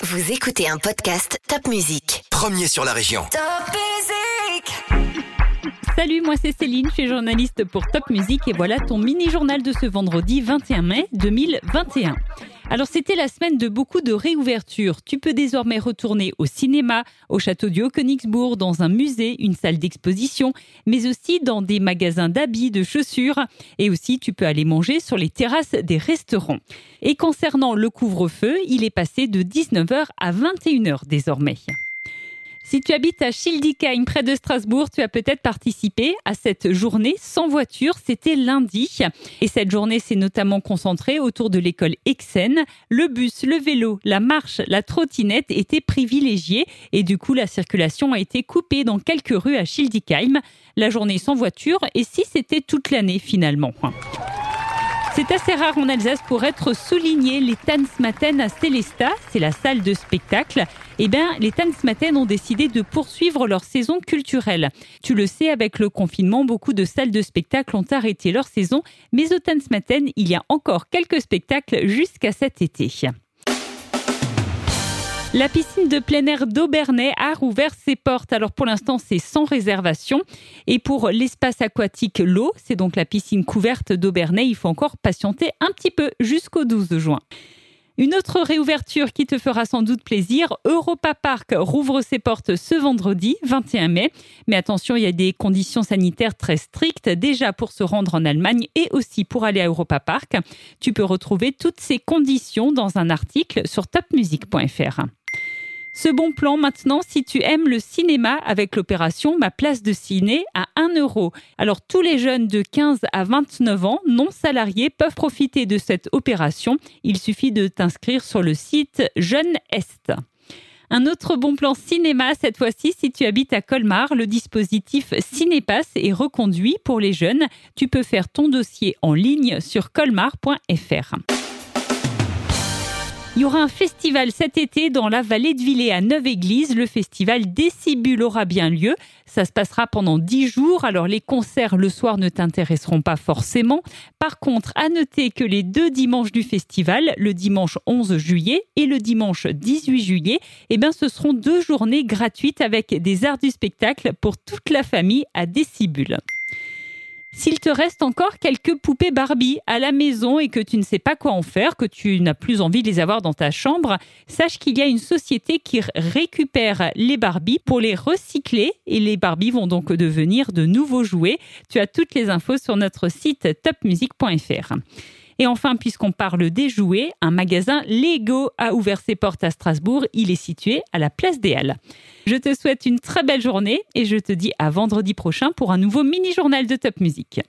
Vous écoutez un podcast Top Music. Premier sur la région. Top Music Salut, moi c'est Céline, je suis journaliste pour Top Music et voilà ton mini-journal de ce vendredi 21 mai 2021. Alors c'était la semaine de beaucoup de réouvertures. Tu peux désormais retourner au cinéma, au château du Haut-Königsbourg, dans un musée, une salle d'exposition, mais aussi dans des magasins d'habits, de chaussures. Et aussi tu peux aller manger sur les terrasses des restaurants. Et concernant le couvre-feu, il est passé de 19h à 21h désormais. Si tu habites à Schildikheim, près de Strasbourg, tu as peut-être participé à cette journée sans voiture. C'était lundi. Et cette journée s'est notamment concentrée autour de l'école Exen. Le bus, le vélo, la marche, la trottinette étaient privilégiés. Et du coup, la circulation a été coupée dans quelques rues à Schildikheim. La journée sans voiture. Et si c'était toute l'année finalement? C'est assez rare en Alsace pour être souligné. Les Tanzmatten à Célesta, c'est la salle de spectacle. Eh bien, les Tanzmatten ont décidé de poursuivre leur saison culturelle. Tu le sais, avec le confinement, beaucoup de salles de spectacle ont arrêté leur saison. Mais au Tanzmatten, il y a encore quelques spectacles jusqu'à cet été. La piscine de plein air d'Aubernay a rouvert ses portes. Alors pour l'instant, c'est sans réservation. Et pour l'espace aquatique L'eau, c'est donc la piscine couverte d'Aubernay, il faut encore patienter un petit peu jusqu'au 12 juin. Une autre réouverture qui te fera sans doute plaisir, Europa Park rouvre ses portes ce vendredi 21 mai. Mais attention, il y a des conditions sanitaires très strictes déjà pour se rendre en Allemagne et aussi pour aller à Europa Park. Tu peux retrouver toutes ces conditions dans un article sur topmusic.fr. Ce bon plan maintenant, si tu aimes le cinéma avec l'opération Ma place de ciné à 1 euro. Alors tous les jeunes de 15 à 29 ans non salariés peuvent profiter de cette opération. Il suffit de t'inscrire sur le site Jeune Est. Un autre bon plan cinéma, cette fois-ci, si tu habites à Colmar, le dispositif Cinépass est reconduit pour les jeunes. Tu peux faire ton dossier en ligne sur colmar.fr. Il y aura un festival cet été dans la vallée de Villers à Neuve-Église. Le festival Décibule aura bien lieu. Ça se passera pendant dix jours. Alors les concerts le soir ne t'intéresseront pas forcément. Par contre, à noter que les deux dimanches du festival, le dimanche 11 juillet et le dimanche 18 juillet, eh bien, ce seront deux journées gratuites avec des arts du spectacle pour toute la famille à Décibule. S'il te reste encore quelques poupées Barbie à la maison et que tu ne sais pas quoi en faire, que tu n'as plus envie de les avoir dans ta chambre, sache qu'il y a une société qui récupère les Barbies pour les recycler et les Barbies vont donc devenir de nouveaux jouets. Tu as toutes les infos sur notre site topmusic.fr. Et enfin, puisqu'on parle des jouets, un magasin Lego a ouvert ses portes à Strasbourg. Il est situé à la place des Halles. Je te souhaite une très belle journée et je te dis à vendredi prochain pour un nouveau mini-journal de Top Music.